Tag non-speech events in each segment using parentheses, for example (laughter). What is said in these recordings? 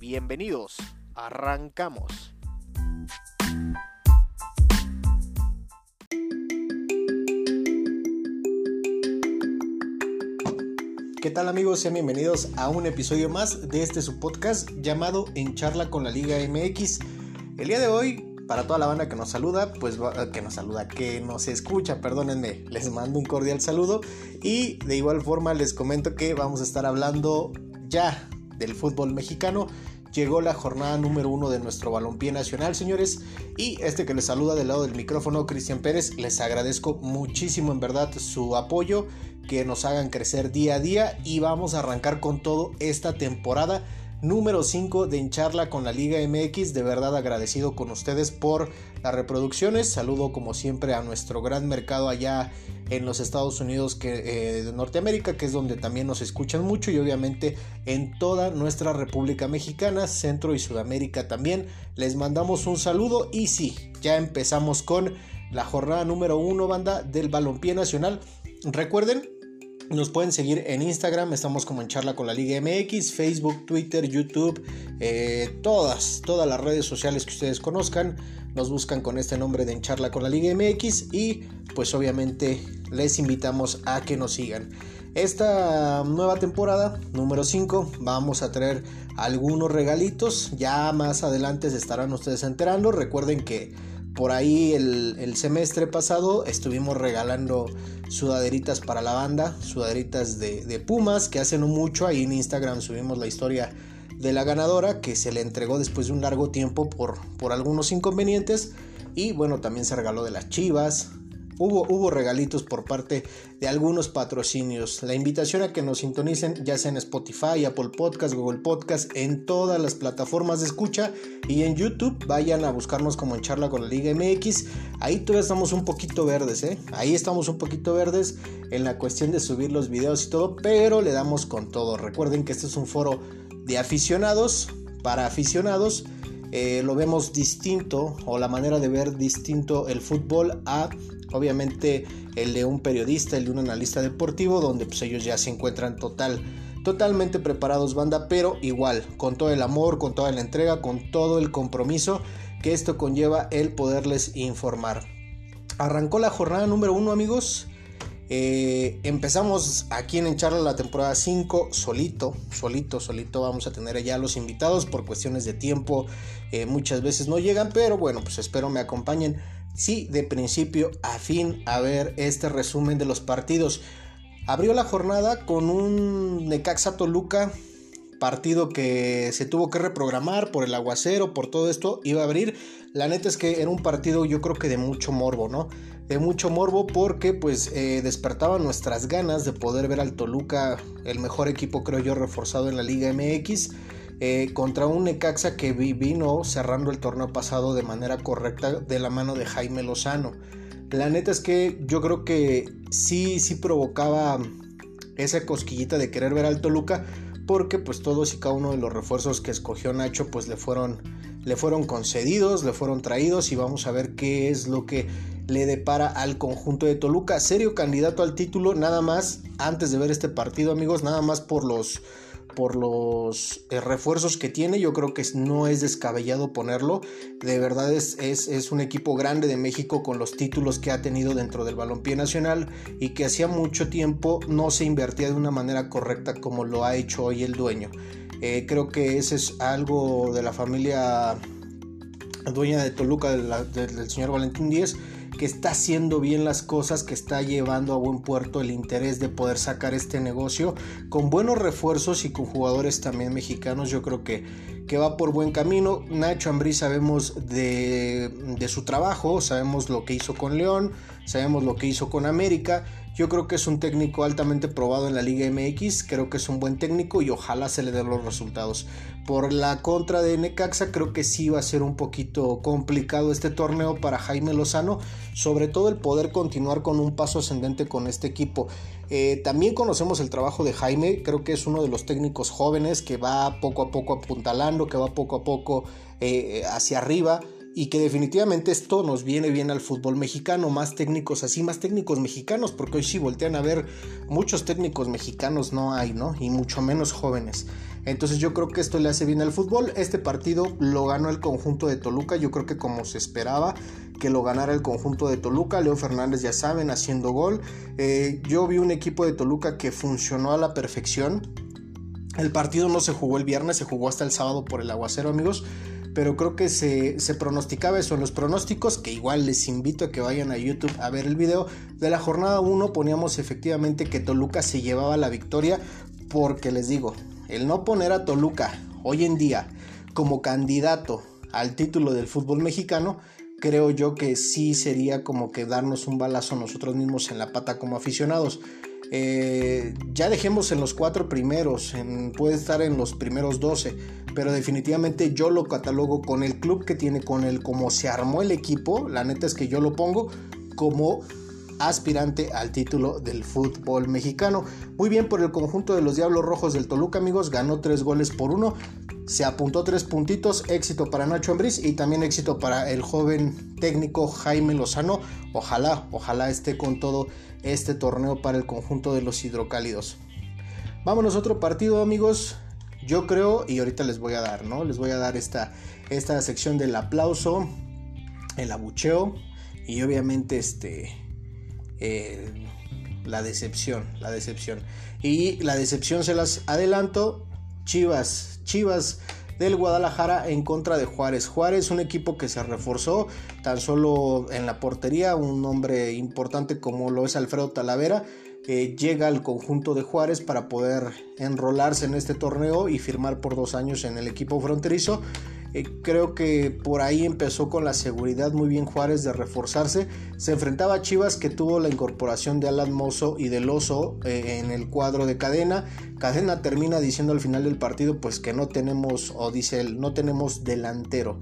Bienvenidos, arrancamos. ¿Qué tal amigos? Sean bienvenidos a un episodio más de este su podcast llamado En charla con la Liga MX. El día de hoy, para toda la banda que nos saluda, pues que nos saluda, que nos escucha, perdónenme, les mando un cordial saludo y de igual forma les comento que vamos a estar hablando ya del fútbol mexicano. Llegó la jornada número uno de nuestro balompié nacional, señores. Y este que les saluda del lado del micrófono, Cristian Pérez, les agradezco muchísimo en verdad su apoyo, que nos hagan crecer día a día y vamos a arrancar con todo esta temporada número 5 de Encharla con la Liga MX. De verdad agradecido con ustedes por las reproducciones. Saludo como siempre a nuestro gran mercado allá en los Estados Unidos que, eh, de Norteamérica, que es donde también nos escuchan mucho y obviamente en toda nuestra República Mexicana, Centro y Sudamérica también. Les mandamos un saludo y sí, ya empezamos con la jornada número 1 banda del Balompié Nacional. Recuerden nos pueden seguir en Instagram, estamos como en charla con la Liga MX, Facebook, Twitter, YouTube, eh, todas, todas las redes sociales que ustedes conozcan. Nos buscan con este nombre de En charla con la Liga MX y pues obviamente les invitamos a que nos sigan. Esta nueva temporada, número 5, vamos a traer algunos regalitos. Ya más adelante se estarán ustedes enterando. Recuerden que por ahí el, semestre pasado estuvimos regalando sudaderitas para la banda, sudaderitas de, Pumas, que hace no mucho ahí en Instagram subimos la historia de la ganadora que se le entregó después de un largo tiempo por, por algunos inconvenientes. Y bueno, también se regaló de las Chivas, Hubo, regalitos por parte de algunos patrocinios. La invitación a que nos sintonicen ya sea en Spotify, Apple Podcast, Google Podcast, en todas las plataformas de escucha y en YouTube vayan a buscarnos como en charla con la Liga MX. Ahí todavía estamos un poquito verdes, ¿eh? Ahí estamos un poquito verdes en la cuestión de subir los videos y todo, pero le damos con todo. Recuerden que este es un foro de aficionados para aficionados. Eh, lo vemos distinto o la manera de ver distinto el fútbol a obviamente el de un periodista, el de un analista deportivo, donde pues ellos ya se encuentran total, totalmente preparados banda, pero igual, con todo el amor, con toda la entrega, con todo el compromiso que esto conlleva el poderles informar. Arrancó la jornada número uno amigos. Eh, empezamos aquí en Charla la temporada 5 solito, solito, solito. Vamos a tener ya los invitados por cuestiones de tiempo. Eh, muchas veces no llegan, pero bueno, pues espero me acompañen sí, de principio a fin a ver este resumen de los partidos. Abrió la jornada con un Necaxa Toluca, partido que se tuvo que reprogramar por el aguacero, por todo esto, iba a abrir. La neta es que era un partido yo creo que de mucho morbo, ¿no? De mucho morbo porque pues eh, despertaba nuestras ganas de poder ver al Toluca, el mejor equipo creo yo reforzado en la Liga MX. Eh, contra un Necaxa que vino cerrando el torneo pasado de manera correcta de la mano de Jaime Lozano. La neta es que yo creo que sí, sí provocaba esa cosquillita de querer ver al Toluca porque pues todos y cada uno de los refuerzos que escogió Nacho pues le fueron, le fueron concedidos, le fueron traídos y vamos a ver qué es lo que le depara al conjunto de Toluca. Serio candidato al título, nada más antes de ver este partido amigos, nada más por los por los eh, refuerzos que tiene, yo creo que no es descabellado ponerlo. De verdad es, es, un equipo grande de México con los títulos que ha tenido dentro del balompié nacional y que hacía mucho tiempo no se invertía de una manera correcta como lo ha hecho hoy el dueño. Eh, creo que ese es algo de la familia dueña de Toluca, del señor Valentín Díez que está haciendo bien las cosas, que está llevando a buen puerto el interés de poder sacar este negocio con buenos refuerzos y con jugadores también mexicanos. Yo creo que, que va por buen camino. Nacho Ambrí sabemos de, de su trabajo, sabemos lo que hizo con León, sabemos lo que hizo con América Yo creo que es un técnico altamente probado en la Liga MX, creo que es un buen técnico y ojalá se le den los resultados. Por la contra de Necaxa creo que sí va a ser un poquito complicado este torneo para Jaime Lozano, sobre todo el poder continuar con un paso ascendente con este equipo. Eh, también conocemos el trabajo de Jaime, creo que es uno de los técnicos jóvenes que va poco a poco apuntalando, que va poco a poco eh, hacia arriba y que definitivamente esto nos viene bien al fútbol mexicano, más técnicos así, más técnicos mexicanos, porque hoy sí voltean a ver muchos técnicos mexicanos no hay, ¿no? Y mucho menos jóvenes. Entonces yo creo que esto le hace bien al fútbol. Este partido lo ganó el conjunto de Toluca, yo creo que como se esperaba que lo ganara el conjunto de Toluca, Leo Fernández ya saben, haciendo gol. Eh, yo vi un equipo de Toluca que funcionó a la perfección. El partido no se jugó el viernes, se jugó hasta el sábado por el aguacero, amigos pero creo que se, pronosticaba eso en los pronósticos, que igual les invito a que vayan a YouTube a ver el video. De la jornada 1 poníamos efectivamente que Toluca se llevaba la victoria, porque les digo, el no poner a Toluca hoy en día como candidato al título del fútbol mexicano, creo yo que sí sería como que darnos un balazo nosotros mismos en la pata como aficionados. Eh, ya dejemos en los cuatro primeros, puede estar en los primeros 12, pero definitivamente yo lo catalogo con el club que tiene, con el cómo se armó el equipo, la neta es que yo lo pongo como aspirante al título del fútbol mexicano. Muy bien por el conjunto de los Diablos Rojos del Toluca, amigos, ganó tres goles por uno. Se apuntó tres puntitos, éxito para Nacho Ambriz y también éxito para el joven técnico Jaime Lozano. Ojalá, ojalá esté con todo este torneo para el conjunto de los hidrocálidos. Vámonos a otro partido, amigos. Yo creo, y ahorita les voy a dar, ¿no? Les voy a dar esta, esta sección del aplauso, el abucheo y obviamente este, la decepción, la decepción. Y la decepción se las adelanto, Chivas, Chivas del Guadalajara en contra de Juárez. Juárez, un equipo que se reforzó tan solo en la portería, un hombre importante como lo es Alfredo Talavera. llega al conjunto de Juárez para poder enrolarse en este torneo y firmar por dos años en el equipo fronterizo. Eh, creo que por ahí empezó con la seguridad muy bien Juárez de reforzarse. Se enfrentaba a Chivas que tuvo la incorporación de Alan Mozo y del Oso eh, en el cuadro de cadena. Cadena termina diciendo al final del partido pues que no tenemos, o dice él, no tenemos delantero.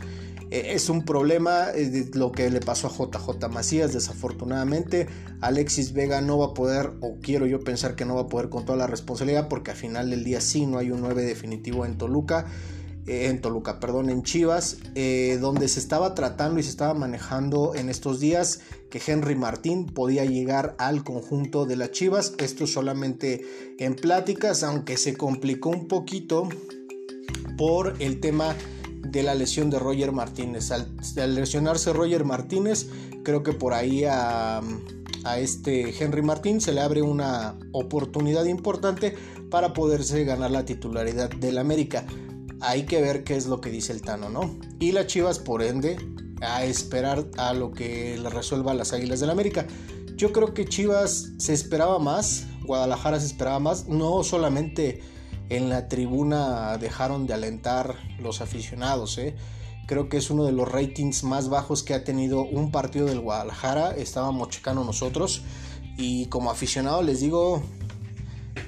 Eh, es un problema lo que le pasó a JJ Macías desafortunadamente. Alexis Vega no va a poder, o quiero yo pensar que no va a poder con toda la responsabilidad porque al final del día sí no hay un 9 definitivo en Toluca. Eh, en Toluca, perdón, en Chivas, eh, donde se estaba tratando y se estaba manejando en estos días que Henry Martín podía llegar al conjunto de las Chivas. Esto solamente en pláticas, aunque se complicó un poquito por el tema de la lesión de Roger Martínez. Al, lesionarse Roger Martínez, creo que por ahí a, a este Henry Martín se le abre una oportunidad importante para poderse ganar la titularidad del América hay que ver qué es lo que dice el Tano, ¿no? Y las Chivas, por ende, a esperar a lo que le resuelva las Águilas del América. Yo creo que Chivas se esperaba más, Guadalajara se esperaba más, no solamente en la tribuna dejaron de alentar los aficionados, ¿eh? creo que es uno de los ratings más bajos que ha tenido un partido del Guadalajara, estábamos checando nosotros y como aficionado les digo,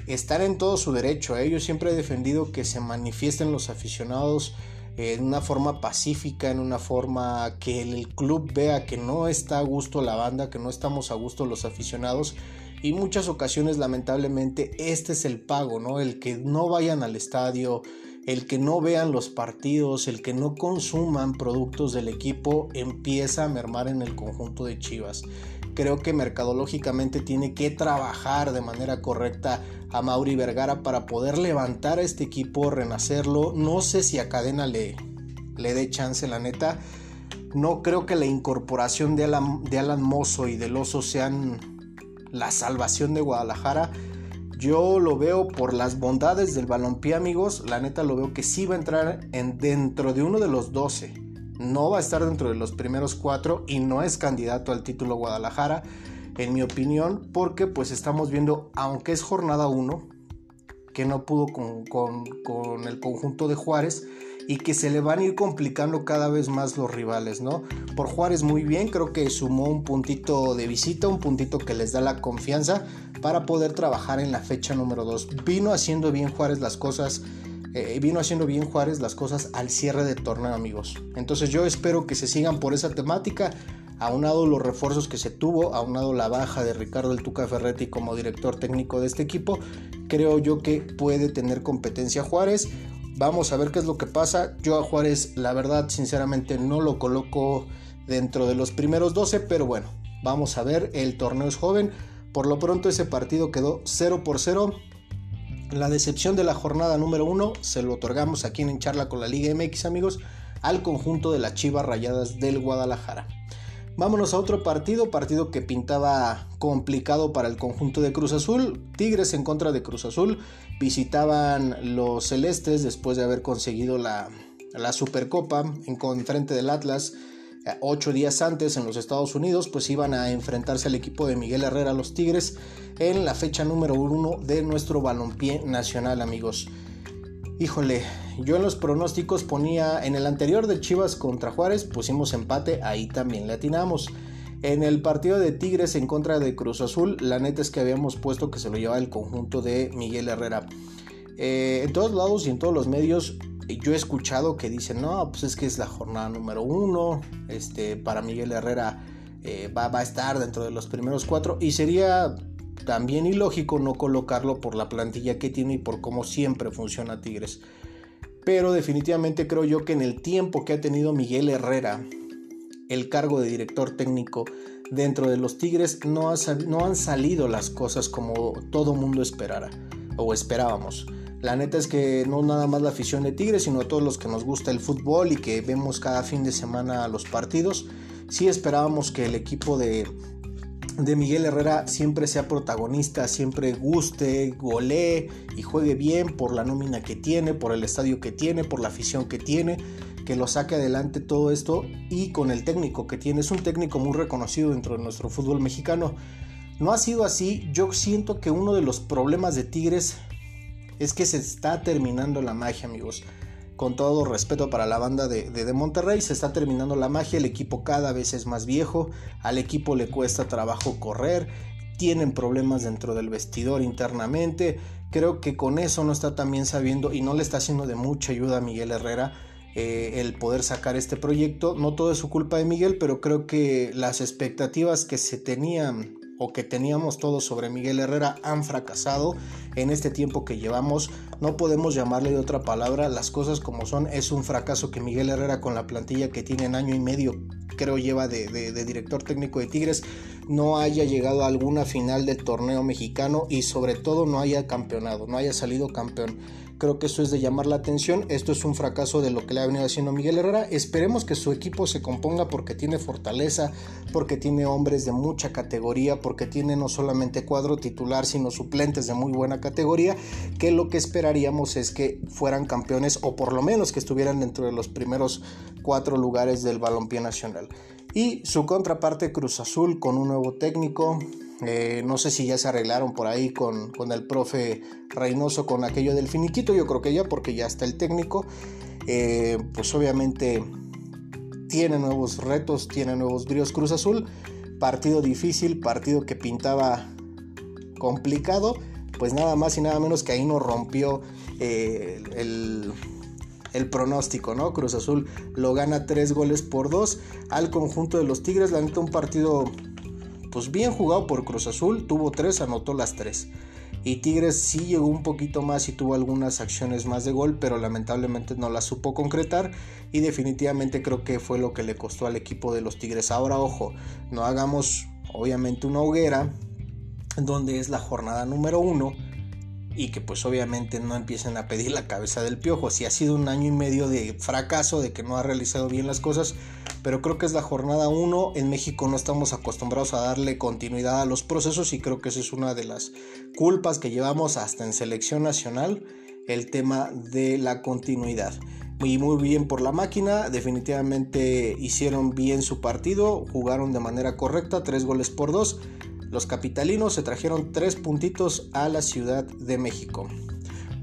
estar en todo su derecho. ¿eh? Yo siempre he defendido que se manifiesten los aficionados en una forma pacífica, en una forma que el club vea que no está a gusto la banda, que no estamos a gusto los aficionados. Y muchas ocasiones lamentablemente este es el pago, ¿no? El que no vayan al estadio, el que no vean los partidos, el que no consuman productos del equipo empieza a mermar en el conjunto de Chivas creo que mercadológicamente tiene que trabajar de manera correcta a Mauri Vergara para poder levantar a este equipo, renacerlo. No sé si a Cadena le, le dé chance, la neta. No creo que la incorporación de Alan, de Alan Mozo y del Oso sean la salvación de Guadalajara. Yo lo veo por las bondades del balompié, amigos. La neta lo veo que sí va a entrar en, dentro de uno de los 12 no va a estar dentro de los primeros cuatro y no es candidato al título Guadalajara, en mi opinión, porque pues estamos viendo, aunque es jornada 1, que no pudo con, con el conjunto de Juárez y que se le van a ir complicando cada vez más los rivales, ¿no? Por Juárez muy bien, creo que sumó un puntito de visita, un puntito que les da la confianza para poder trabajar en la fecha número 2. Vino haciendo bien Juárez las cosas. Eh, vino haciendo bien Juárez las cosas al cierre de torneo amigos. Entonces yo espero que se sigan por esa temática aunado los refuerzos que se tuvo, aunado la baja de Ricardo El Tuca Ferretti como director técnico de este equipo, creo yo que puede tener competencia Juárez. Vamos a ver qué es lo que pasa. Yo a Juárez, la verdad, sinceramente no lo coloco dentro de los primeros 12, pero bueno, vamos a ver. El torneo es joven. Por lo pronto ese partido quedó 0 por 0. La decepción de la jornada número 1 se lo otorgamos aquí en Charla con la Liga MX, amigos, al conjunto de las Chivas Rayadas del Guadalajara. Vámonos a otro partido, partido que pintaba complicado para el conjunto de Cruz Azul. Tigres en contra de Cruz Azul. Visitaban los celestes después de haber conseguido la, Supercopa en, frente del Atlas ocho días antes en los Estados Unidos, pues iban a enfrentarse al equipo de Miguel Herrera, los Tigres, en la fecha número uno de nuestro balompié nacional, amigos. Híjole, yo en los pronósticos ponía en el anterior de Chivas contra Juárez, pusimos empate, ahí también le atinamos. En el partido de Tigres en contra de Cruz Azul, la neta es que habíamos puesto que se lo llevaba el conjunto de Miguel Herrera. Eh, en todos lados y en todos los medios yo he escuchado que dicen, no, pues es que es la jornada número uno, este, para Miguel Herrera eh, va, va a estar dentro de los primeros cuatro y sería también ilógico no colocarlo por la plantilla que tiene y por cómo siempre funciona Tigres. Pero definitivamente creo yo que en el tiempo que ha tenido Miguel Herrera el cargo de director técnico dentro de los Tigres no, no han salido las cosas como todo mundo esperara o esperábamos. La neta es que no nada más la afición de Tigres, sino a todos los que nos gusta el fútbol y que vemos cada fin de semana los partidos. Sí esperábamos que el equipo de, de Miguel Herrera siempre sea protagonista, siempre guste, golee y juegue bien por la nómina que tiene, por el estadio que tiene, por la afición que tiene, que lo saque adelante todo esto y con el técnico que tiene. Es un técnico muy reconocido dentro de nuestro fútbol mexicano. No ha sido así, yo siento que uno de los problemas de Tigres es que se está terminando la magia, amigos. Con todo respeto para la banda de, de, Monterrey, se está terminando la magia, el equipo cada vez es más viejo, al equipo le cuesta trabajo correr, tienen problemas dentro del vestidor internamente, creo que con eso no está también sabiendo y no le está haciendo de mucha ayuda a Miguel Herrera eh, el poder sacar este proyecto, no todo es su culpa de Miguel, pero creo que las expectativas que se tenían o que teníamos todos sobre Miguel Herrera han fracasado en este tiempo que llevamos. No podemos llamarle de otra palabra, las cosas como son. Es un fracaso que Miguel Herrera con la plantilla que tiene en año y medio, creo lleva de, director técnico de Tigres, no haya llegado a alguna final del torneo mexicano y sobre todo no haya campeonado, no haya salido campeón. Creo que eso es de llamar la atención. Esto es un fracaso de lo que le ha venido haciendo Miguel Herrera. Esperemos que su equipo se componga porque tiene fortaleza, porque tiene hombres de mucha categoría, porque tiene no solamente cuadro titular, sino suplentes de muy buena categoría, que lo que esperaríamos es que fueran campeones o por lo menos que estuvieran dentro de los primeros cuatro lugares del balompié nacional. Y su contraparte Cruz Azul con un nuevo técnico, eh, no sé si ya se arreglaron por ahí con, el profe Reynoso con aquello del finiquito. Yo creo que ya, porque ya está el técnico. Eh, pues obviamente tiene nuevos retos, tiene nuevos bríos Cruz Azul. Partido difícil, partido que pintaba complicado. Pues nada más y nada menos que ahí no rompió eh, el, el pronóstico, ¿no? Cruz Azul lo gana tres goles por dos al conjunto de los Tigres. La neta, un partido pues bien jugado por Cruz Azul, tuvo tres, anotó las tres. Y Tigres sí llegó un poquito más y tuvo algunas acciones más de gol, pero lamentablemente no las supo concretar y definitivamente creo que fue lo que le costó al equipo de los Tigres. Ahora ojo, no hagamos obviamente una hoguera donde es la jornada número uno y que pues obviamente no empiecen a pedir la cabeza del piojo. Si ha sido un año y medio de fracaso, de que no ha realizado bien las cosas, pero creo que es la jornada 1. En México no estamos acostumbrados a darle continuidad a los procesos y creo que esa es una de las culpas que llevamos hasta en selección nacional, el tema de la continuidad. Muy, muy bien por la máquina, definitivamente hicieron bien su partido, jugaron de manera correcta, tres goles por dos los capitalinos se trajeron tres puntitos a la Ciudad de México.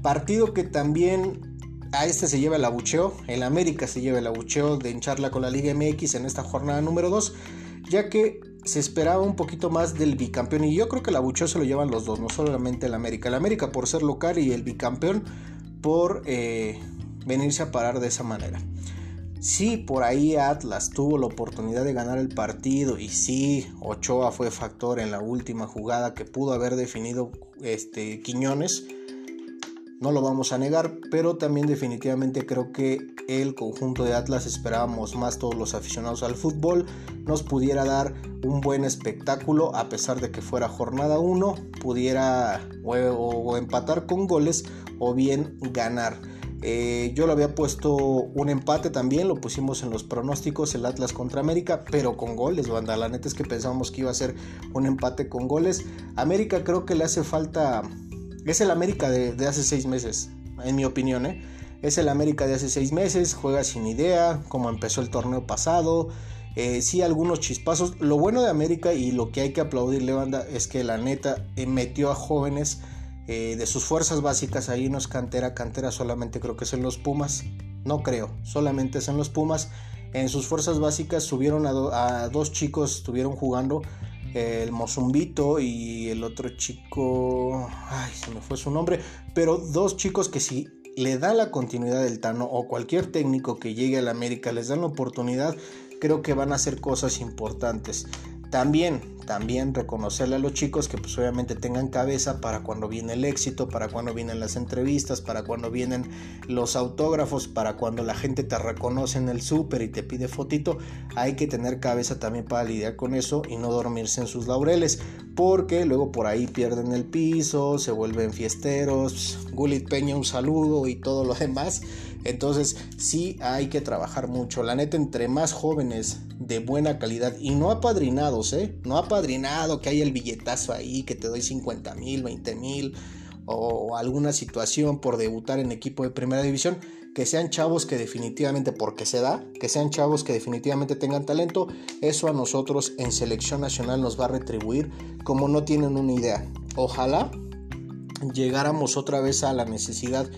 Partido que también a este se lleva el abucheo, el América se lleva el abucheo de hincharla con la Liga MX en esta jornada número 2, ya que se esperaba un poquito más del bicampeón y yo creo que el abucheo se lo llevan los dos, no solamente el América, el América por ser local y el bicampeón por eh, venirse a parar de esa manera. Sí, por ahí Atlas tuvo la oportunidad de ganar el partido y sí, Ochoa fue factor en la última jugada que pudo haber definido este, Quiñones. No lo vamos a negar, pero también definitivamente creo que el conjunto de Atlas esperábamos más todos los aficionados al fútbol, nos pudiera dar un buen espectáculo a pesar de que fuera jornada 1, pudiera o empatar con goles o bien ganar. Eh, yo lo había puesto un empate también, lo pusimos en los pronósticos, el Atlas contra América, pero con goles, banda. La neta es que pensábamos que iba a ser un empate con goles. América creo que le hace falta. Es el América de, hace seis meses, en mi opinión, ¿eh? Es el América de hace seis meses, juega sin idea, como empezó el torneo pasado. Eh, sí, algunos chispazos. Lo bueno de América y lo que hay que aplaudirle, banda, es que la neta metió a jóvenes eh, de sus fuerzas básicas ahí no es cantera, cantera solamente creo que es en los Pumas, no creo, solamente es en los Pumas. En sus fuerzas básicas subieron a, dos chicos, estuvieron jugando, el Mozumbito y el otro chico, ay, se me fue su nombre, pero dos chicos que si le da la continuidad del Tano o cualquier técnico que llegue a la América les dan la oportunidad, creo que van a hacer cosas importantes. También, también reconocerle a los chicos que pues obviamente tengan cabeza para cuando viene el éxito, para cuando vienen las entrevistas, para cuando vienen los autógrafos, para cuando la gente te reconoce en el súper y te pide fotito, hay que tener cabeza también para lidiar con eso y no dormirse en sus laureles, porque luego por ahí pierden el piso, se vuelven fiesteros, Gulit Peña un saludo y todo lo demás. Entonces sí hay que trabajar mucho. La neta, entre más jóvenes de buena calidad y no apadrinados, ¿eh? No apadrinado, que hay el billetazo ahí, que te doy 50 mil, 20 mil o alguna situación por debutar en equipo de primera división, que sean chavos que definitivamente, porque se da, que sean chavos que definitivamente tengan talento, eso a nosotros en selección nacional nos va a retribuir como no tienen una idea. Ojalá llegáramos otra vez a la necesidad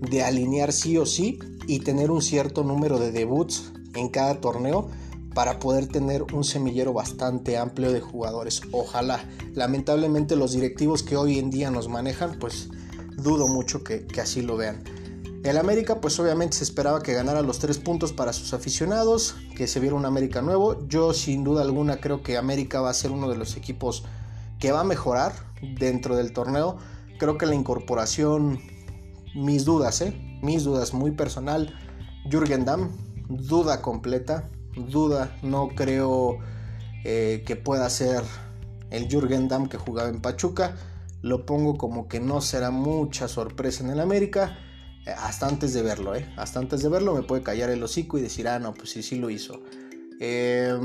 de alinear sí o sí y tener un cierto número de debuts en cada torneo para poder tener un semillero bastante amplio de jugadores. Ojalá. Lamentablemente los directivos que hoy en día nos manejan, pues dudo mucho que, así lo vean. El América, pues obviamente se esperaba que ganara los tres puntos para sus aficionados, que se viera un América nuevo. Yo sin duda alguna creo que América va a ser uno de los equipos que va a mejorar dentro del torneo. Creo que la incorporación mis dudas, ¿eh? Mis dudas, muy personal. Jürgen Damm, duda completa, duda, no creo eh, que pueda ser el Jürgen Damm que jugaba en Pachuca. Lo pongo como que no será mucha sorpresa en el América. Eh, hasta antes de verlo, ¿eh? Hasta antes de verlo me puede callar el hocico y decir, ah, no, pues sí, sí lo hizo. Eh,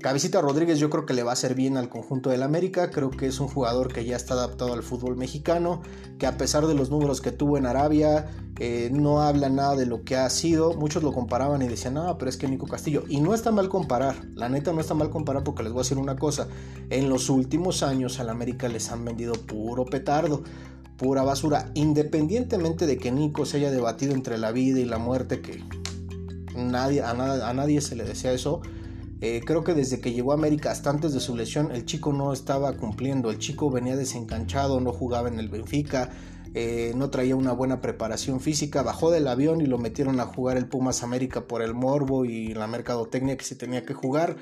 Cabecita Rodríguez yo creo que le va a hacer bien al conjunto del América, creo que es un jugador que ya está adaptado al fútbol mexicano, que a pesar de los números que tuvo en Arabia, eh, no habla nada de lo que ha sido, muchos lo comparaban y decían, no, pero es que Nico Castillo, y no está mal comparar, la neta no está mal comparar porque les voy a decir una cosa, en los últimos años al América les han vendido puro petardo, pura basura, independientemente de que Nico se haya debatido entre la vida y la muerte, que a, nadie se le desea eso. Eh, creo que desde que llegó a América, hasta antes de su lesión, el chico no estaba cumpliendo. El chico venía desencanchado, no jugaba en el Benfica, eh, no traía una buena preparación física. Bajó del avión y lo metieron a jugar el Pumas América por el morbo y la mercadotecnia que se tenía que jugar.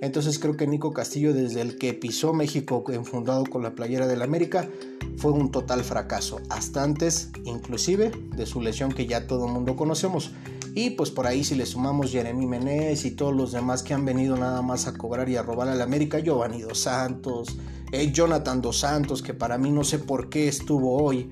Entonces creo que Nico Castillo, desde el que pisó México enfundado con la playera del América, fue un total fracaso. Hasta antes, inclusive, de su lesión que ya todo el mundo conocemos. Y pues por ahí si le sumamos Jeremy Menez y todos los demás que han venido nada más a cobrar y a robar al América, Giovanni Dos Santos, eh, Jonathan Dos Santos, que para mí no sé por qué estuvo hoy,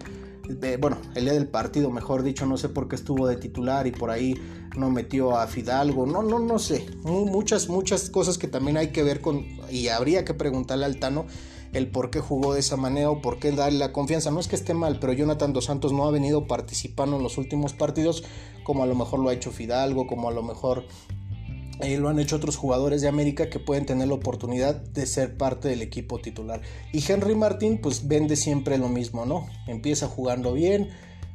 bueno, el día del partido, mejor dicho, no sé por qué estuvo de titular y por ahí no metió a Fidalgo, no, no, no sé, muchas, muchas cosas que también hay que ver con, y habría que preguntarle al Tano el por qué jugó de esa manera o por qué darle la confianza. No es que esté mal, pero Jonathan Dos Santos no ha venido participando en los últimos partidos como a lo mejor lo ha hecho Fidalgo, como a lo mejor eh, lo han hecho otros jugadores de América que pueden tener la oportunidad de ser parte del equipo titular. Y Henry Martín pues vende siempre lo mismo, ¿no? Empieza jugando bien,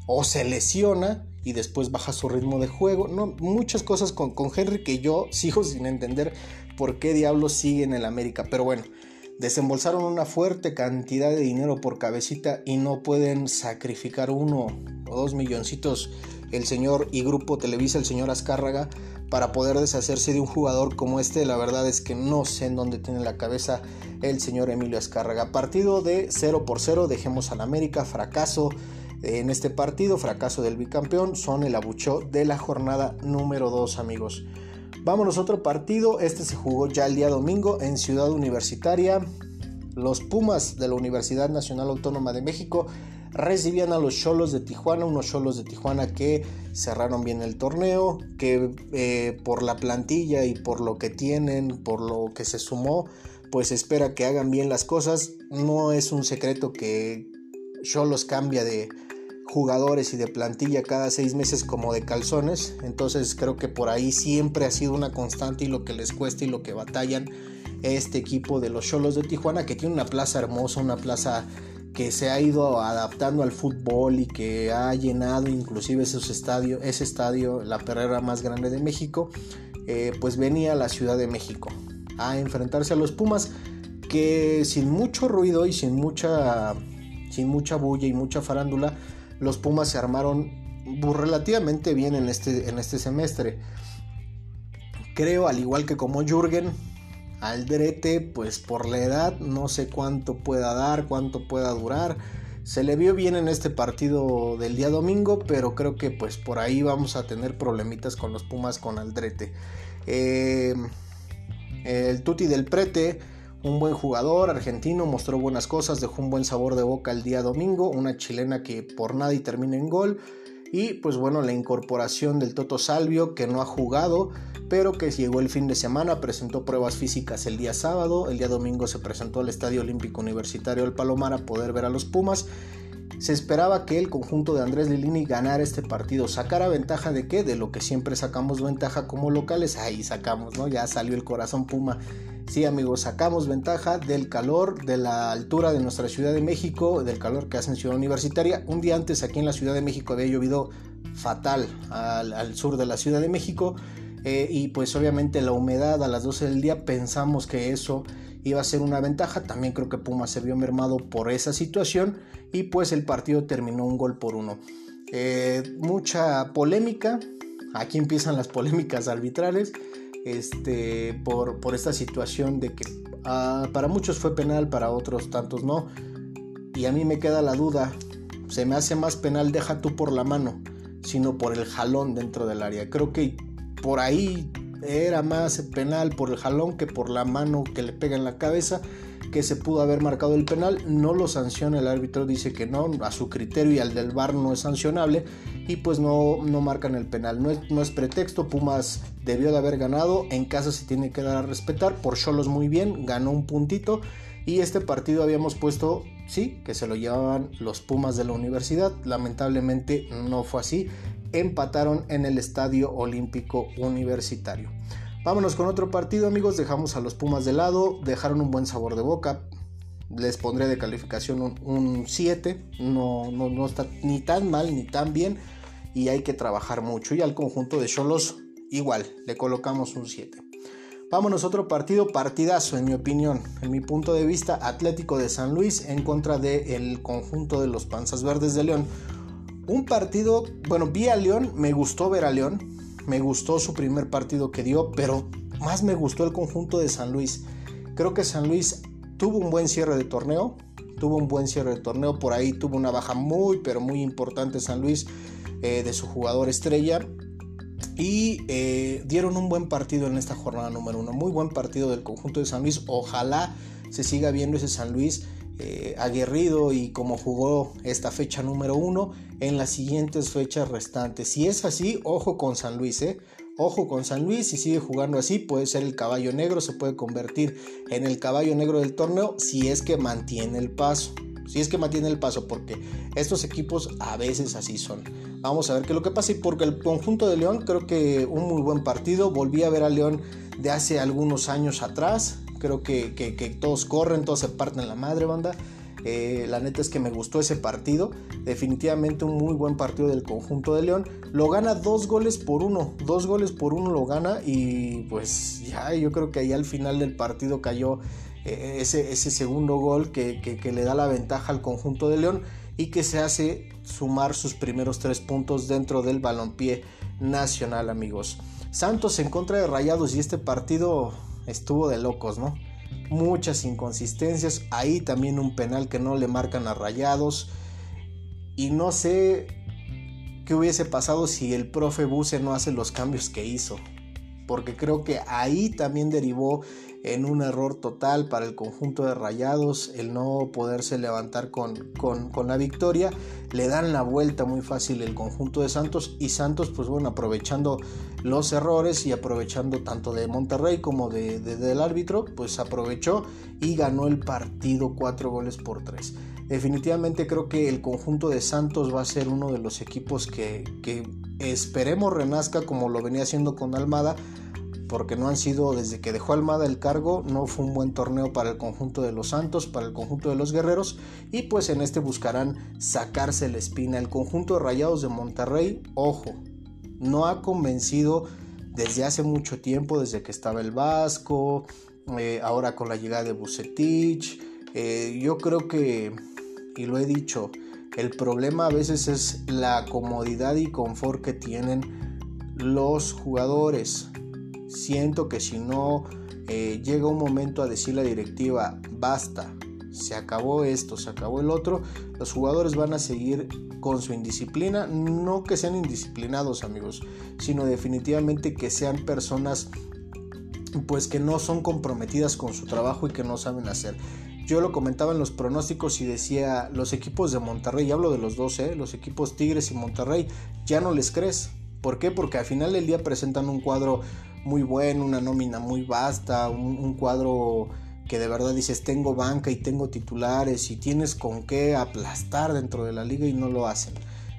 o se lesiona y después baja su ritmo de juego. No, muchas cosas con, con Henry que yo (laughs) sigo sin entender por qué diablos sigue en el América. Pero bueno, desembolsaron una fuerte cantidad de dinero por cabecita y no pueden sacrificar uno o dos milloncitos el señor y grupo Televisa, el señor Azcárraga, para poder deshacerse de un jugador como este. La verdad es que no sé en dónde tiene la cabeza el señor Emilio Azcárraga. Partido de 0 por 0, dejemos al América, fracaso en este partido, fracaso del bicampeón, son el abucho de la jornada número 2 amigos. Vámonos a otro partido, este se jugó ya el día domingo en Ciudad Universitaria. Los Pumas de la Universidad Nacional Autónoma de México recibían a los Cholos de Tijuana, unos Cholos de Tijuana que cerraron bien el torneo, que eh, por la plantilla y por lo que tienen, por lo que se sumó, pues espera que hagan bien las cosas. No es un secreto que Cholos cambia de, jugadores y de plantilla cada seis meses como de calzones. Entonces creo que por ahí siempre ha sido una constante y lo que les cuesta y lo que batallan este equipo de los Cholos de Tijuana que tiene una plaza hermosa, una plaza que se ha ido adaptando al fútbol y que ha llenado inclusive ese estadio, la perrera más grande de México, eh, pues venía a la Ciudad de México a enfrentarse a los Pumas que sin mucho ruido y sin mucha, sin mucha bulla y mucha farándula, los Pumas se armaron relativamente bien en este, en este semestre. Creo, al igual que como Jürgen, Aldrete, pues por la edad, no sé cuánto pueda dar, cuánto pueda durar. Se le vio bien en este partido del día domingo, pero creo que pues por ahí vamos a tener problemitas con los Pumas con Aldrete. Eh, el Tuti del Prete un buen jugador argentino, mostró buenas cosas, dejó un buen sabor de boca el día domingo, una chilena que por nada y termina en gol. Y pues bueno, la incorporación del Toto Salvio, que no ha jugado, pero que llegó el fin de semana, presentó pruebas físicas el día sábado, el día domingo se presentó al Estadio Olímpico Universitario del Palomar a poder ver a los Pumas. Se esperaba que el conjunto de Andrés Lilini ganara este partido, sacara ventaja de qué, de lo que siempre sacamos ventaja como locales, ahí sacamos, ¿no? Ya salió el corazón Puma Sí, amigos, sacamos ventaja del calor, de la altura de nuestra Ciudad de México, del calor que hace en Ciudad Universitaria. Un día antes aquí en la Ciudad de México había llovido fatal al, sur de la Ciudad de México. Eh, y pues obviamente la humedad a las 12 del día pensamos que eso iba a ser una ventaja. También creo que Puma se vio mermado por esa situación y pues el partido terminó un gol por uno. Eh, mucha polémica. Aquí empiezan las polémicas arbitrales este, por, por esta situación de que ah, para muchos fue penal, para otros tantos no. Y a mí me queda la duda, se me hace más penal deja tú por la mano, sino por el jalón dentro del área. Creo que por ahí era más penal por el jalón que por la mano que le pega en la cabeza que se pudo haber marcado el penal, no lo sanciona el árbitro, dice que no, a su criterio y al del VAR no es sancionable y pues no, no marcan el penal. No es, no es pretexto, Pumas debió de haber ganado, en casa se tiene que dar a respetar, por Cholos muy bien, ganó un puntito y este partido habíamos puesto, sí, que se lo llevaban los Pumas de la universidad, lamentablemente no fue así, empataron en el Estadio Olímpico Universitario. Vámonos con otro partido, amigos. Dejamos a los Pumas de lado. Dejaron un buen sabor de boca. Les pondré de calificación un 7. No, no, no, está ni tan mal ni tan bien. Y hay que trabajar mucho. Y al conjunto de Cholos, igual, le colocamos un 7. Vámonos otro partido, partidazo en mi opinión, en mi punto de vista, Atlético de San Luis en contra del conjunto de los Panzas Verdes de León. Un partido, bueno, vi a León, me gustó ver a León, me gustó su primer partido que dio, pero más me gustó el conjunto de San Luis. Creo que San Luis tuvo un buen cierre de torneo, tuvo un buen cierre de torneo, por ahí tuvo una baja muy, pero muy importante San Luis eh, de su jugador estrella. Y eh, dieron un buen partido en esta jornada número uno, muy buen partido del conjunto de San Luis. Ojalá se siga viendo ese San Luis eh, aguerrido y como jugó esta fecha número uno en las siguientes fechas restantes. Si es así, ojo con San Luis, ¿eh? Ojo con San Luis, si sigue jugando así, puede ser el caballo negro, se puede convertir en el caballo negro del torneo si es que mantiene el paso. Si es que mantiene el paso, porque estos equipos a veces así son. Vamos a ver qué es lo que pasa. Y porque el conjunto de León, creo que un muy buen partido. Volví a ver a León de hace algunos años atrás. Creo que, todos corren, todos se parten la madre, banda. Eh, la neta es que me gustó ese partido. Definitivamente un muy buen partido del conjunto de León. Lo gana dos goles por uno. Dos goles por uno lo gana. Y pues ya yo creo que ahí al final del partido cayó eh, ese, ese, segundo gol que, que le da la ventaja al conjunto de León y que se hace sumar sus primeros tres puntos dentro del balompié nacional amigos. Santos en contra de Rayados y este partido estuvo de locos, ¿no? Muchas inconsistencias, ahí también un penal que no le marcan a Rayados y no sé qué hubiese pasado si el profe Buse no hace los cambios que hizo, porque creo que ahí también derivó en un error total para el conjunto de Rayados, el no poderse levantar con, con, la victoria. Le dan la vuelta muy fácil el conjunto de Santos y Santos, pues bueno, aprovechando los errores y aprovechando tanto de Monterrey como de, del árbitro, pues aprovechó y ganó el partido cuatro goles por tres. Definitivamente creo que el conjunto de Santos va a ser uno de los equipos que, que esperemos renazca como lo venía haciendo con Almada porque no han sido, desde que dejó Almada el cargo, no fue un buen torneo para el conjunto de los Santos, para el conjunto de los Guerreros, y pues en este buscarán sacarse la espina. El conjunto de Rayados de Monterrey, ojo, no ha convencido desde hace mucho tiempo, desde que estaba el Vasco, eh, ahora con la llegada de Bucetich. Eh, yo creo que, y lo he dicho, el problema a veces es la comodidad y confort que tienen los jugadores siento que si no eh, llega un momento a decir la directiva, basta, se acabó esto, se acabó el otro, los jugadores van a seguir con su indisciplina, no que sean indisciplinados amigos, sino definitivamente que sean personas pues que no son comprometidas con su trabajo y que no saben hacer. Yo lo comentaba en los pronósticos y decía, los equipos de Monterrey, y hablo de los dos, ¿eh? los equipos Tigres y Monterrey, ya no les crees. ¿Por qué? Porque al final del día presentan un cuadro muy bueno, una nómina muy vasta, un, cuadro que de verdad dices tengo banca y tengo titulares y tienes con qué aplastar dentro de la liga y no lo hacen.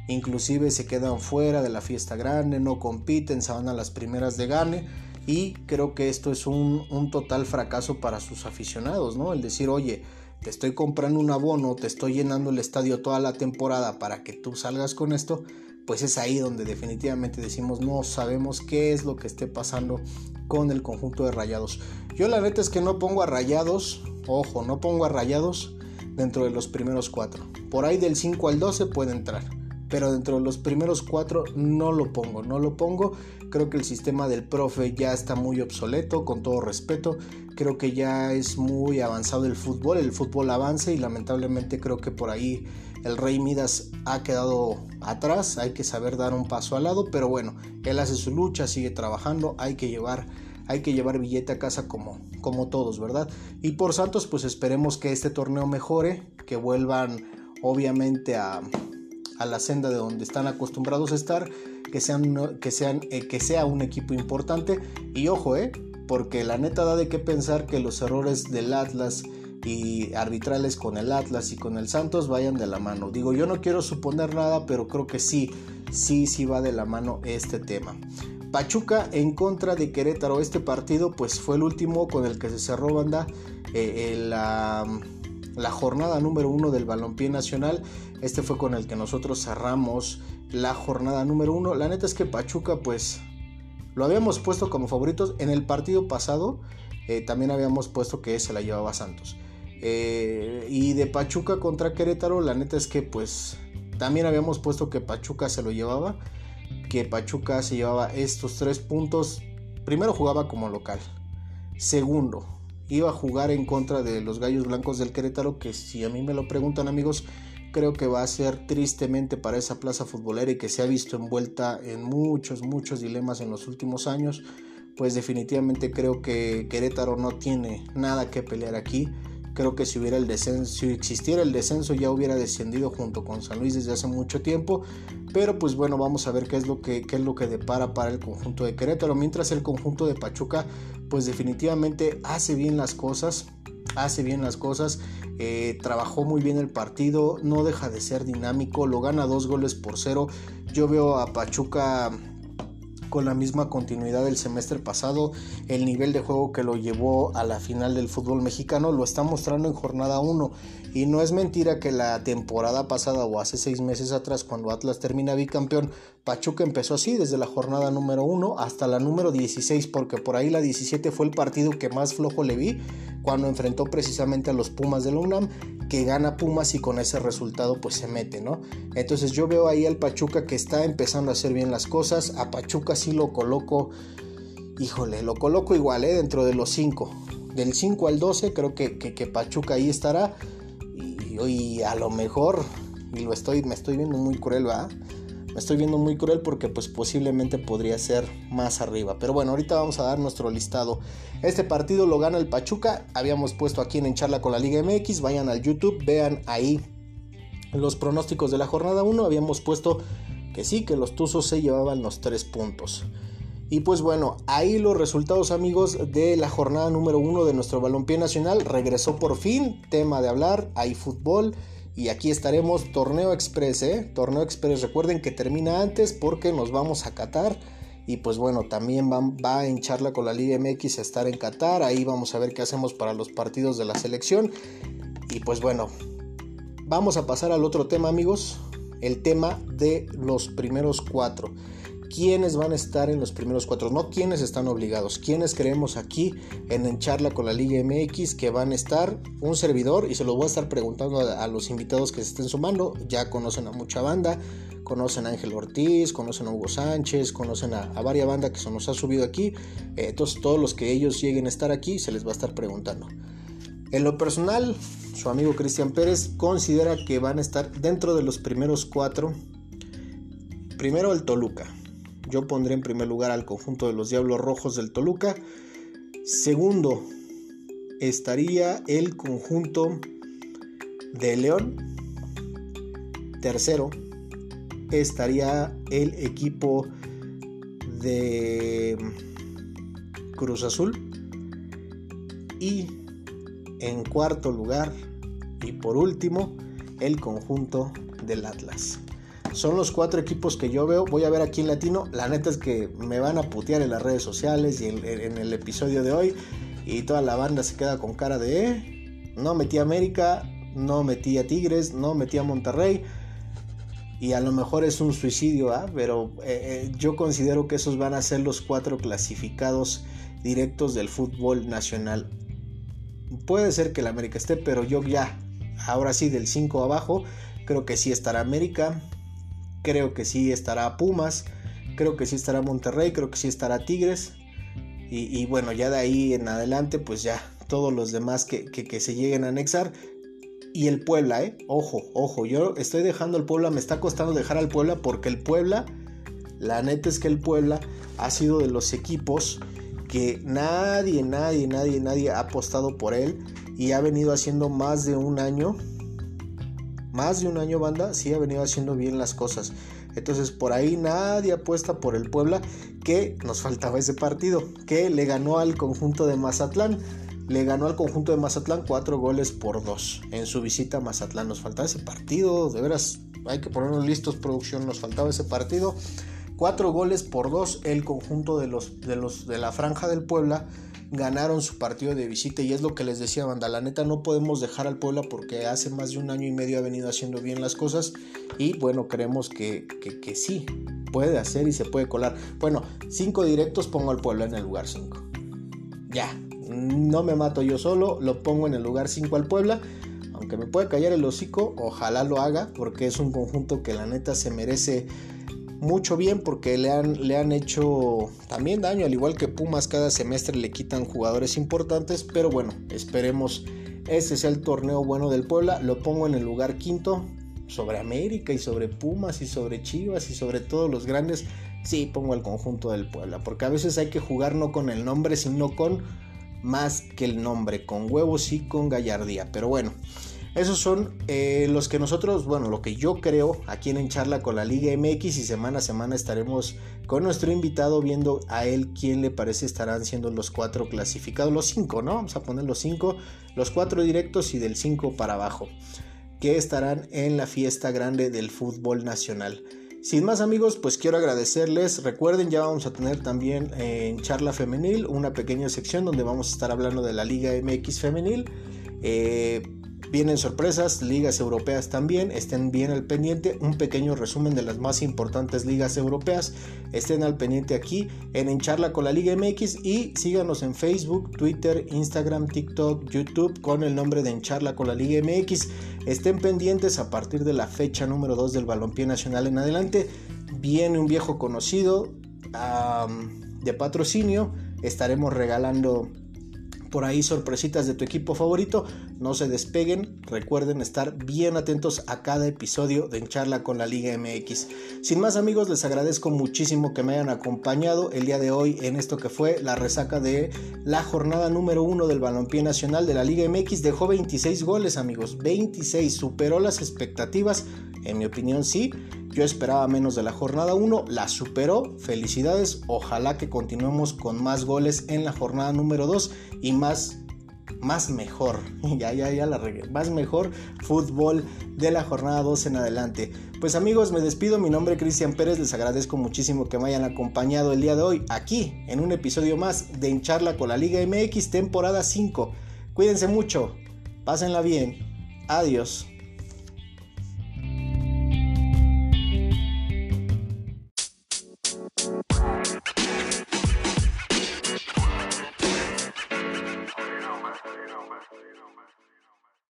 Inclusive se quedan fuera de la fiesta grande, no compiten, se van a las primeras de gane y creo que esto es un, un total fracaso para sus aficionados, ¿no? El decir, oye, te estoy comprando un abono, te estoy llenando el estadio toda la temporada para que tú salgas con esto, pues es ahí donde definitivamente decimos no sabemos qué es lo que esté pasando con el conjunto de rayados. Yo la neta es que no pongo a rayados, ojo, no pongo a rayados dentro de los primeros cuatro. Por ahí del 5 al 12 puede entrar. Pero dentro de los primeros cuatro no lo pongo, no lo pongo. Creo que el sistema del profe ya está muy obsoleto, con todo respeto. Creo que ya es muy avanzado el fútbol, el fútbol avanza y lamentablemente creo que por ahí el Rey Midas ha quedado atrás, hay que saber dar un paso al lado, pero bueno, él hace su lucha, sigue trabajando, hay que llevar hay que llevar billete a casa como, como todos, ¿verdad? Y por Santos, pues esperemos que este torneo mejore, que vuelvan obviamente a, a la senda de donde están acostumbrados a estar, que, sean, que, sean, eh, que sea un equipo importante. Y ojo, ¿eh? porque la neta da de qué pensar que los errores del Atlas arbitrales con el Atlas y con el Santos vayan de la mano. Digo, yo no quiero suponer nada, pero creo que sí, sí, sí va de la mano este tema. Pachuca en contra de Querétaro. Este partido pues fue el último con el que se cerró banda eh, la, la, jornada número uno del balompié nacional. Este fue con el que nosotros cerramos la jornada número uno. La neta es que Pachuca pues lo habíamos puesto como favoritos en el partido pasado. Eh, también habíamos puesto que se la llevaba Santos. Eh, y de Pachuca contra Querétaro, la neta es que pues también habíamos puesto que Pachuca se lo llevaba, que Pachuca se llevaba estos tres puntos. Primero jugaba como local. Segundo, iba a jugar en contra de los Gallos Blancos del Querétaro, que si a mí me lo preguntan amigos, creo que va a ser tristemente para esa plaza futbolera y que se ha visto envuelta en muchos, muchos dilemas en los últimos años, pues definitivamente creo que Querétaro no tiene nada que pelear aquí. Creo que si hubiera el descenso, si existiera el descenso ya hubiera descendido junto con San Luis desde hace mucho tiempo. Pero pues bueno, vamos a ver qué es lo que, qué es lo que depara para el conjunto de Querétaro. Mientras el conjunto de Pachuca pues definitivamente hace bien las cosas. Hace bien las cosas, eh, trabajó muy bien el partido, no deja de ser dinámico, lo gana dos goles por cero. Yo veo a Pachuca con la misma continuidad del semestre pasado. El nivel de juego que lo llevó a la final del fútbol mexicano lo está mostrando en jornada 1. Y no es mentira que la temporada pasada o hace seis meses atrás, cuando Atlas termina bicampeón, Pachuca empezó así desde la jornada número 1 hasta la número 16, porque por ahí la 17 fue el partido que más flojo le vi cuando enfrentó precisamente a los Pumas del UNAM, que gana Pumas y con ese resultado pues se mete, ¿no? Entonces yo veo ahí al Pachuca que está empezando a hacer bien las cosas, a Pachuca sí lo coloco, híjole, lo coloco igual, ¿eh? Dentro de los 5, del 5 al 12 creo que, que, Pachuca ahí estará y, y, a lo mejor, y lo estoy, me estoy viendo muy cruel, ¿verdad? Me estoy viendo muy cruel porque pues posiblemente podría ser más arriba. Pero bueno, ahorita vamos a dar nuestro listado. Este partido lo gana el Pachuca. Habíamos puesto aquí en Charla con la Liga MX. Vayan al YouTube, vean ahí los pronósticos de la jornada 1. Habíamos puesto que sí, que los Tuzos se llevaban los 3 puntos. Y pues bueno, ahí los resultados amigos de la jornada número 1 de nuestro balompié nacional. Regresó por fin, tema de hablar, hay fútbol. Y aquí estaremos Torneo Express, ¿eh? Torneo Express, recuerden que termina antes porque nos vamos a Qatar. Y pues bueno, también va, va en charla con la Liga MX a estar en Qatar. Ahí vamos a ver qué hacemos para los partidos de la selección. Y pues bueno, vamos a pasar al otro tema amigos. El tema de los primeros cuatro quiénes van a estar en los primeros cuatro, no quiénes están obligados, quiénes creemos aquí en En Charla con la Liga MX que van a estar un servidor y se lo voy a estar preguntando a, los invitados que se estén sumando, ya conocen a mucha banda, conocen a Ángel Ortiz, conocen a Hugo Sánchez, conocen a, varias bandas que se nos ha subido aquí, eh, entonces todos los que ellos lleguen a estar aquí se les va a estar preguntando. En lo personal, su amigo Cristian Pérez considera que van a estar dentro de los primeros cuatro. Primero el Toluca, yo pondré en primer lugar al conjunto de los Diablos Rojos del Toluca. Segundo, estaría el conjunto de León. Tercero, estaría el equipo de Cruz Azul. Y en cuarto lugar, y por último, el conjunto del Atlas. Son los cuatro equipos que yo veo. Voy a ver aquí en latino. La neta es que me van a putear en las redes sociales y en, el episodio de hoy. Y toda la banda se queda con cara de... Eh, no metí a América, no metí a Tigres, no metí a Monterrey. Y a lo mejor es un suicidio, ¿ah? pero eh, eh, yo considero que esos van a ser los cuatro clasificados directos del fútbol nacional. Puede ser que el América esté, pero yo ya, ahora sí, del 5 abajo, creo que sí estará América, creo que sí estará Pumas, creo que sí estará Monterrey, creo que sí estará Tigres. Y, bueno, ya de ahí en adelante, pues ya todos los demás que, se lleguen a anexar. Y el Puebla, ¿eh? Ojo, ojo, yo estoy dejando el Puebla, me está costando dejar al Puebla porque el Puebla, la neta es que el Puebla ha sido de los equipos que nadie, nadie, nadie, nadie ha apostado por él y ha venido haciendo más de un año más de un año banda, sí ha venido haciendo bien las cosas. Entonces por ahí nadie apuesta por el Puebla, que nos faltaba ese partido, que le ganó al conjunto de Mazatlán. Le ganó al conjunto de Mazatlán cuatro goles por dos en su visita a Mazatlán. Nos faltaba ese partido, de veras, hay que ponernos listos, producción, nos faltaba ese partido. Cuatro goles por dos el conjunto de los, de los de la franja del Puebla ganaron su partido de visita y es lo que les decía banda, la neta no podemos dejar al Puebla porque hace más de un año y medio ha venido haciendo bien las cosas y bueno, creemos que, que, sí, puede hacer y se puede colar. Bueno, cinco directos pongo al Puebla en el lugar 5. Ya, no me mato yo solo, lo pongo en el lugar 5 al Puebla. Aunque me puede callar el hocico, ojalá lo haga porque es un conjunto que la neta se merece mucho bien porque le han, le han hecho también daño, al igual que Pumas cada semestre le quitan jugadores importantes, pero bueno, esperemos ese sea el torneo bueno del Puebla, lo pongo en el lugar quinto sobre América y sobre Pumas y sobre Chivas y sobre todos los grandes, sí pongo el conjunto del Puebla, porque a veces hay que jugar no con el nombre, sino con más que el nombre, con huevos y con gallardía, pero bueno. Esos son eh, los que nosotros, bueno, lo que yo creo aquí en, Charla con la Liga MX y semana a semana estaremos con nuestro invitado viendo a él quién le parece estarán siendo los cuatro clasificados, los cinco, ¿no? Vamos a poner los cinco, los cuatro directos y del cinco para abajo, que estarán en la fiesta grande del fútbol nacional. Sin más amigos, pues quiero agradecerles. Recuerden, ya vamos a tener también en charla femenil una pequeña sección donde vamos a estar hablando de la Liga MX femenil. Eh, Vienen sorpresas, ligas europeas también, estén bien al pendiente, un pequeño resumen de las más importantes ligas europeas, estén al pendiente aquí en En Charla con la Liga MX y síganos en Facebook, Twitter, Instagram, TikTok, YouTube con el nombre de En Charla con la Liga MX. Estén pendientes a partir de la fecha número 2 del Balompié Nacional en adelante. Viene un viejo conocido de patrocinio, estaremos regalando por ahí sorpresitas de tu equipo favorito. No se despeguen, recuerden estar bien atentos a cada episodio de En Charla con la Liga MX. Sin más amigos, les agradezco muchísimo que me hayan acompañado el día de hoy en esto que fue la resaca de la jornada número uno del Balompié Nacional de la Liga MX. Dejó 26 goles amigos, 26, superó las expectativas, en mi opinión sí. Yo esperaba menos de la jornada 1, la superó. Felicidades, ojalá que continuemos con más goles en la jornada número 2 y más más mejor, (laughs) ya, ya, ya la regué, más mejor fútbol de la jornada 2 en adelante. Pues amigos, me despido, mi nombre es Cristian Pérez, les agradezco muchísimo que me hayan acompañado el día de hoy aquí en un episodio más de Encharla con la Liga MX temporada 5. Cuídense mucho, pásenla bien, adiós.